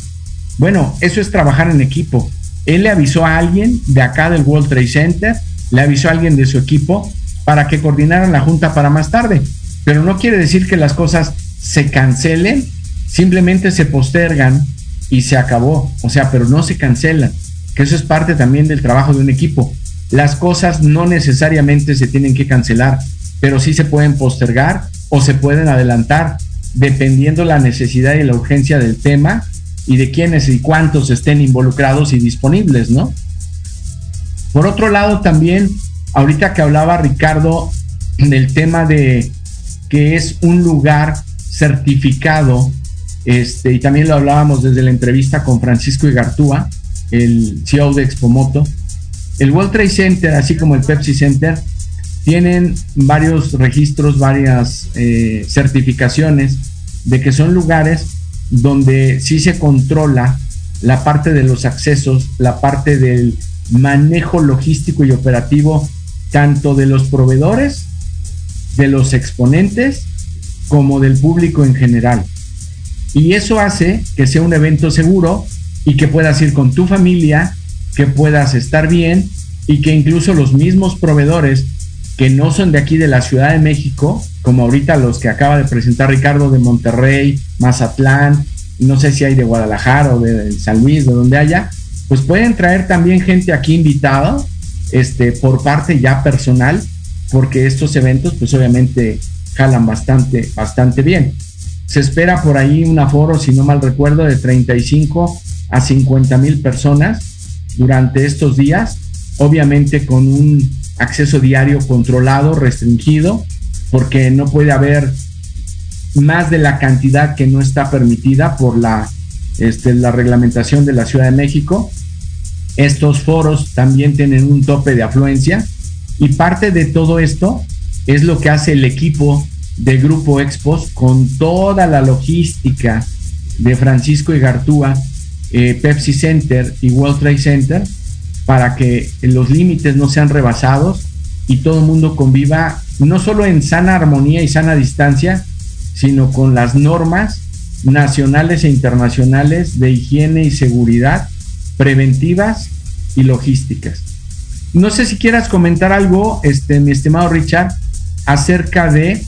Bueno, eso es trabajar en equipo. Él le avisó a alguien de acá del World Trade Center, le avisó a alguien de su equipo para que coordinaran la junta para más tarde. Pero no quiere decir que las cosas se cancelen, simplemente se postergan y se acabó. O sea, pero no se cancelan, que eso es parte también del trabajo de un equipo. Las cosas no necesariamente se tienen que cancelar, pero sí se pueden postergar o se pueden adelantar dependiendo la necesidad y la urgencia del tema y de quiénes y cuántos estén involucrados y disponibles, ¿no? Por otro lado, también, ahorita que hablaba Ricardo del tema de que es un lugar certificado, este, y también lo hablábamos desde la entrevista con Francisco Igartúa, el CEO de Expomoto, el World Trade Center, así como el Pepsi Center, tienen varios registros, varias eh, certificaciones de que son lugares donde sí se controla la parte de los accesos, la parte del manejo logístico y operativo, tanto de los proveedores, de los exponentes, como del público en general. Y eso hace que sea un evento seguro y que puedas ir con tu familia, que puedas estar bien y que incluso los mismos proveedores que no son de aquí de la Ciudad de México, como ahorita los que acaba de presentar Ricardo de Monterrey, Mazatlán, no sé si hay de Guadalajara o de San Luis, de donde haya, pues pueden traer también gente aquí invitada, este, por parte ya personal, porque estos eventos, pues obviamente jalan bastante, bastante bien. Se espera por ahí un aforo, si no mal recuerdo, de 35 a 50 mil personas durante estos días, obviamente con un acceso diario controlado, restringido, porque no puede haber más de la cantidad que no está permitida por la, este, la reglamentación de la Ciudad de México. Estos foros también tienen un tope de afluencia y parte de todo esto es lo que hace el equipo de Grupo Expos con toda la logística de Francisco y Gartúa, eh, Pepsi Center y World Trade Center para que los límites no sean rebasados y todo el mundo conviva no solo en sana armonía y sana distancia, sino con las normas nacionales e internacionales de higiene y seguridad preventivas y logísticas. No sé si quieras comentar algo, este, mi estimado Richard, acerca de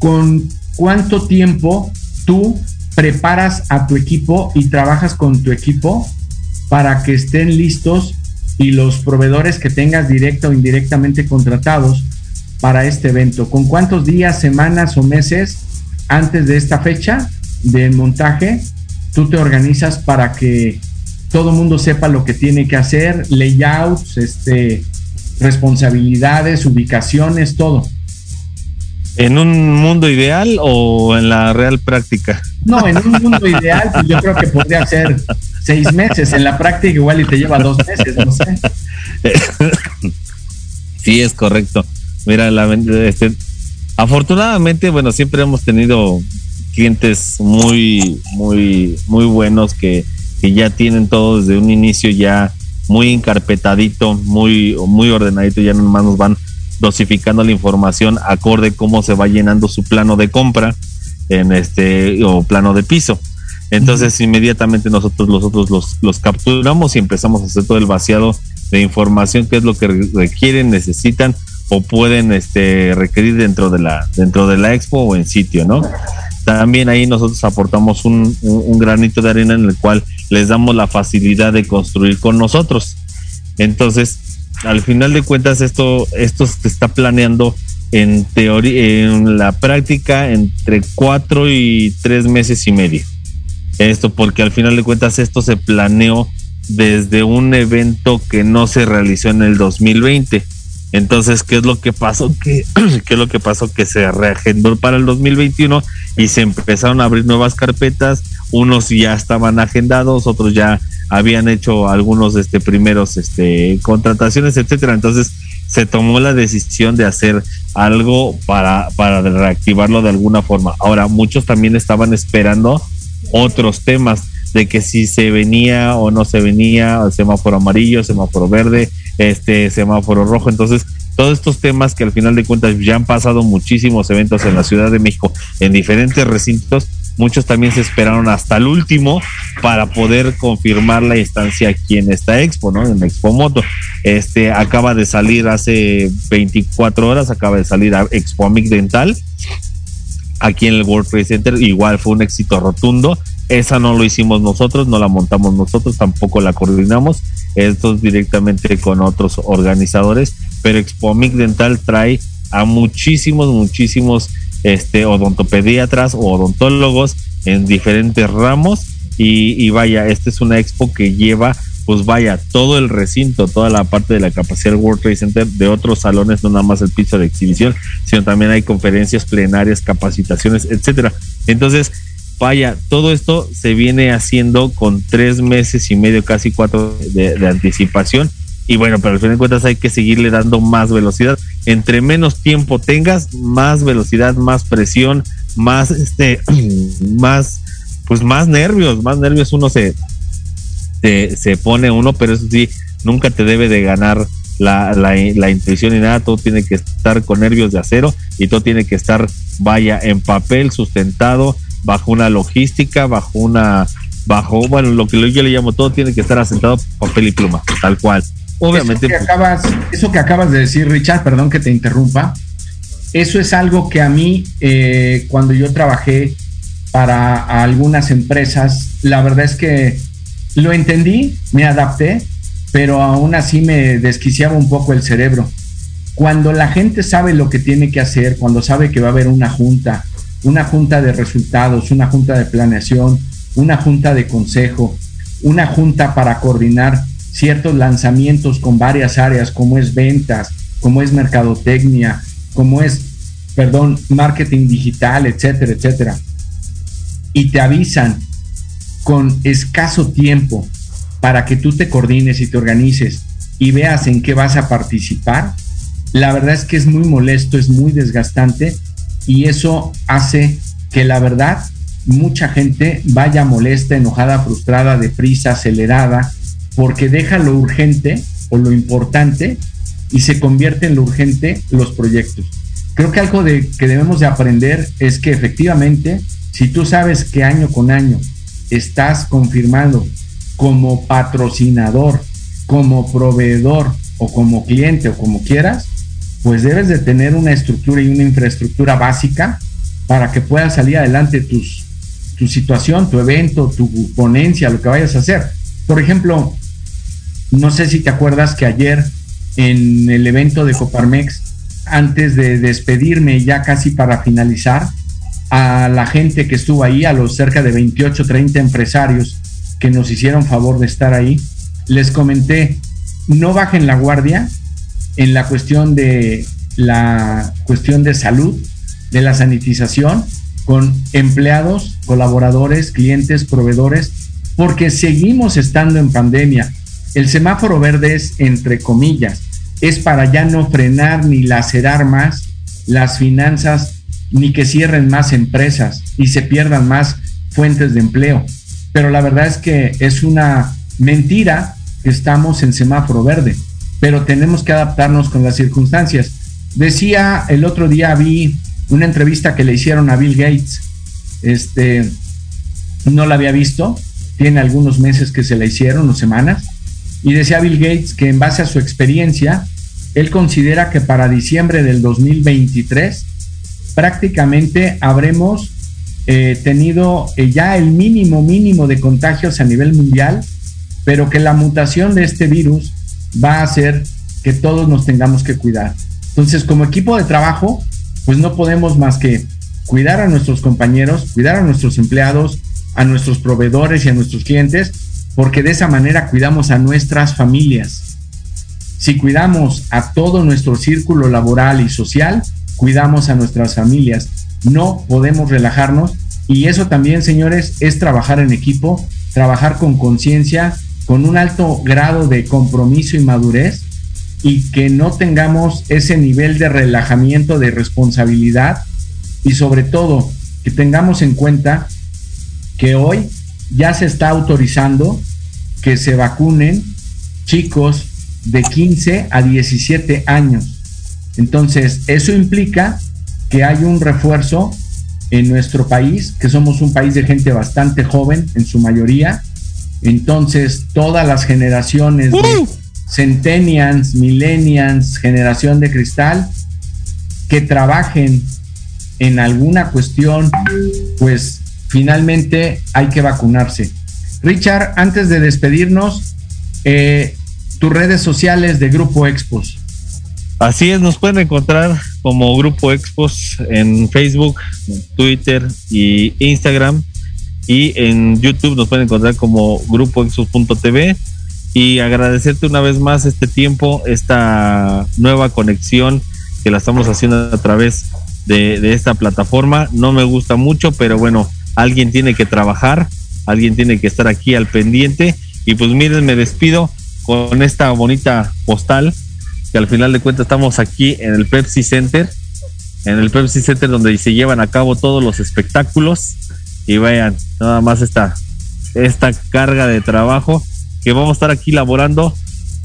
con cuánto tiempo tú preparas a tu equipo y trabajas con tu equipo para que estén listos y los proveedores que tengas directa o indirectamente contratados para este evento. ¿Con cuántos días, semanas o meses antes de esta fecha de montaje tú te organizas para que todo el mundo sepa lo que tiene que hacer, layouts, este, responsabilidades, ubicaciones, todo? ¿En un mundo ideal o en la real práctica? No, en un mundo ideal, pues yo creo que podría ser seis meses. En la práctica igual y te lleva dos meses, no sé. [laughs] Sí, es correcto. Mira, la, este, afortunadamente, bueno, siempre hemos tenido clientes muy, muy, muy buenos que, que ya tienen todo desde un inicio ya muy encarpetadito, muy, muy ordenadito, ya nomás nos van dosificando la información acorde cómo se va llenando su plano de compra en este o plano de piso. Entonces inmediatamente nosotros nosotros los, los capturamos y empezamos a hacer todo el vaciado de información, qué es lo que requieren, necesitan o pueden este, requerir dentro de la dentro de la expo o en sitio, ¿no? También ahí nosotros aportamos un, granito de arena en el cual les damos la facilidad de construir con nosotros. Entonces, al final de cuentas, esto, esto se está planeando en teoría, en la práctica, entre cuatro y tres meses y medio. Esto porque al final de cuentas esto se planeó desde un evento que no se realizó en el 2020. Entonces, ¿qué es lo que pasó? ¿Qué, [clears throat] ¿Qué, es lo que pasó? Que se reagendó para el 2021 y se empezaron a abrir nuevas carpetas. Unos ya estaban agendados, otros ya habían hecho algunos este primeros este contrataciones, etcétera. Entonces, se tomó la decisión de hacer algo para, para reactivarlo de alguna forma. Ahora, muchos también estaban esperando otros temas de que si se venía o no se venía, semáforo amarillo, semáforo verde, este semáforo rojo. Entonces, todos estos temas que al final de cuentas ya han pasado muchísimos eventos en la Ciudad de México en diferentes recintos, muchos también se esperaron hasta el último para poder confirmar la instancia aquí en esta expo, ¿no? En Expo Moto. Este acaba de salir hace 24 horas, acaba de salir a Expo Amic Dental aquí en el World Trade Center, igual fue un éxito rotundo. Esa no lo hicimos nosotros, no la montamos nosotros, tampoco la coordinamos. Esto es directamente con otros organizadores, pero Expo Amic Dental trae a muchísimos, muchísimos este, odontopediatras o odontólogos en diferentes ramos. Y, y vaya, esta es una expo que lleva pues vaya, todo el recinto, toda la parte de la capacidad del World Trade Center, de otros salones, no nada más el piso de exhibición, sino también hay conferencias plenarias, capacitaciones, etcétera. Entonces, vaya, todo esto se viene haciendo con tres meses y medio, casi cuatro de, anticipación. Y bueno, pero al fin de cuentas hay que seguirle dando más velocidad. Entre menos tiempo tengas, más velocidad, más presión, más este, [clears throat] más, pues más nervios, más nervios uno se, se, se pone uno, pero eso sí, nunca te debe de ganar la, la, la, intuición y nada, todo tiene que estar con nervios de acero y todo tiene que estar, vaya, en papel, sustentado, bajo una logística, bajo una, bajo, bueno, lo que yo le llamo todo tiene que estar asentado papel y pluma, tal cual. Obviamente. Eso que, acabas, de decir, Richard, perdón que te interrumpa, eso es algo que a mí, eh, cuando yo trabajé para algunas empresas, la verdad es que lo entendí, me adapté, pero aún así me desquiciaba un poco el cerebro. Cuando la gente sabe lo que tiene que hacer, cuando sabe que va a haber una junta, una junta de resultados, una junta de planeación, una junta de consejo, una junta para coordinar ciertos lanzamientos con varias áreas, como es ventas, como es mercadotecnia, como es, perdón, marketing digital, etcétera, etcétera. Y te avisan con escaso tiempo para que tú te coordines y te organices y veas en qué vas a participar, la verdad es que es muy molesto, es muy desgastante y eso hace que la verdad mucha gente vaya molesta, enojada, frustrada, deprisa, acelerada, porque deja lo urgente o lo importante y se convierte en lo urgente los proyectos. Creo que algo de, que debemos de aprender es que efectivamente, si tú sabes que año con año estás confirmado como patrocinador, como proveedor o como cliente o como quieras, pues debes de tener una estructura y una infraestructura básica para que puedas salir adelante tu situación, tu evento, tu ponencia, lo que vayas a hacer. Por ejemplo, no sé si te acuerdas que ayer en el evento de Coparmex, antes de despedirme ya casi para finalizar, a la gente que estuvo ahí, a los cerca de 28, 30 empresarios que nos hicieron favor de estar ahí, les comenté, no bajen la guardia en la cuestión de la cuestión de salud, de la sanitización, con empleados, colaboradores, clientes, proveedores, porque seguimos estando en pandemia. El semáforo verde es, entre comillas, es para ya no frenar ni lacerar más las finanzas, ni que cierren más empresas y se pierdan más fuentes de empleo. Pero la verdad es que es una mentira que estamos en semáforo verde, pero tenemos que adaptarnos con las circunstancias. Decía el otro día vi una entrevista que le hicieron a Bill Gates. Este no la había visto, tiene algunos meses que se la hicieron o semanas y decía Bill Gates que en base a su experiencia él considera que para diciembre del 2023 prácticamente habremos eh, tenido eh, ya el mínimo mínimo de contagios a nivel mundial, pero que la mutación de este virus va a hacer que todos nos tengamos que cuidar. Entonces, como equipo de trabajo, pues no podemos más que cuidar a nuestros compañeros, cuidar a nuestros empleados, a nuestros proveedores y a nuestros clientes, porque de esa manera cuidamos a nuestras familias. Si cuidamos a todo nuestro círculo laboral y social, cuidamos a nuestras familias. No podemos relajarnos y eso también, señores, es trabajar en equipo, trabajar con conciencia, con un alto grado de compromiso y madurez y que no tengamos ese nivel de relajamiento, de responsabilidad y sobre todo que tengamos en cuenta que hoy ya se está autorizando que se vacunen chicos de 15 a 17 años. Entonces, eso implica que hay un refuerzo en nuestro país, que somos un país de gente bastante joven en su mayoría. Entonces, todas las generaciones de centennials, millennials, generación de cristal, que trabajen en alguna cuestión, pues finalmente hay que vacunarse. Richard, antes de despedirnos, eh, tus redes sociales de Grupo Expos. Así es, nos pueden encontrar como Grupo Expos en Facebook, Twitter y Instagram. Y en YouTube nos pueden encontrar como grupoexpos.tv. Y agradecerte una vez más este tiempo, esta nueva conexión que la estamos haciendo a través de, de esta plataforma. No me gusta mucho, pero bueno, alguien tiene que trabajar, alguien tiene que estar aquí al pendiente. Y pues miren, me despido con esta bonita postal que al final de cuentas estamos aquí en el Pepsi Center, en el Pepsi Center donde se llevan a cabo todos los espectáculos y vean nada más esta esta carga de trabajo que vamos a estar aquí laborando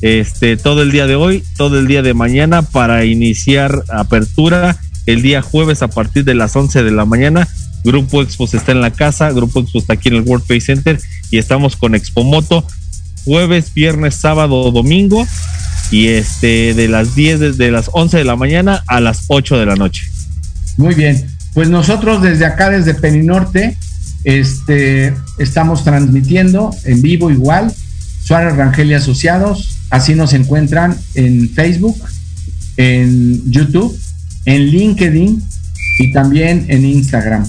este todo el día de hoy, todo el día de mañana para iniciar apertura el día jueves a partir de las 11 de la mañana. Grupo Expos está en la casa, Grupo Expos está aquí en el World Trade Center y estamos con Expomoto jueves, viernes, sábado, domingo y este de las 10 desde las 11 de la mañana a las 8 de la noche. Muy bien, pues nosotros desde acá, desde Peninorte, este, estamos transmitiendo en vivo igual, Suárez Rangel y Asociados, así nos encuentran en Facebook, en YouTube, en LinkedIn y también en Instagram.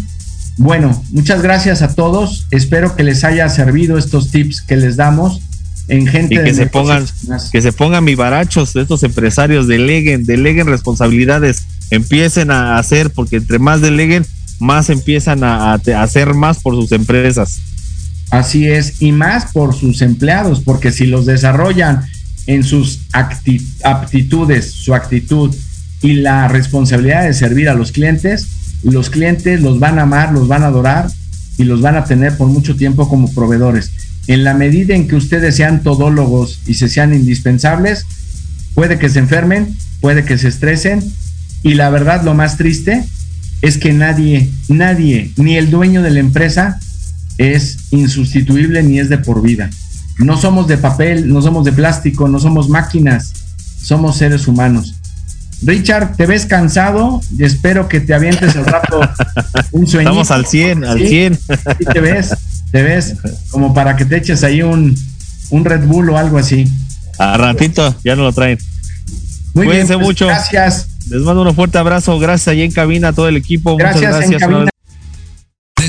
Bueno, muchas gracias a todos, espero que les haya servido estos tips que les damos en gente y que de se pongan que se pongan vivarachos de estos empresarios deleguen deleguen responsabilidades empiecen a hacer porque entre más deleguen más empiezan a, hacer más por sus empresas Así es, y más por sus empleados, porque si los desarrollan en sus aptitudes, su actitud y la responsabilidad de servir a los clientes, los clientes los van a amar, los van a adorar y los van a tener por mucho tiempo como proveedores. En la medida en que ustedes sean todólogos y se sean indispensables, puede que se enfermen, puede que se estresen y la verdad lo más triste es que nadie, nadie, ni el dueño de la empresa es insustituible ni es de por vida. No somos de papel, no somos de plástico, no somos máquinas, somos seres humanos. Richard, te ves cansado y espero que te avientes al rato [laughs] un sueño. Estamos al 100, al 100. Sí, te ves, te ves como para que te eches ahí un, un Red Bull o algo así. a ratito ya no lo traen Muy bien, pues, mucho Gracias. Les mando un fuerte abrazo. Gracias allí en cabina a todo el equipo. Gracias, muchas en gracias cabina.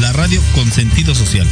la radio con sentido social.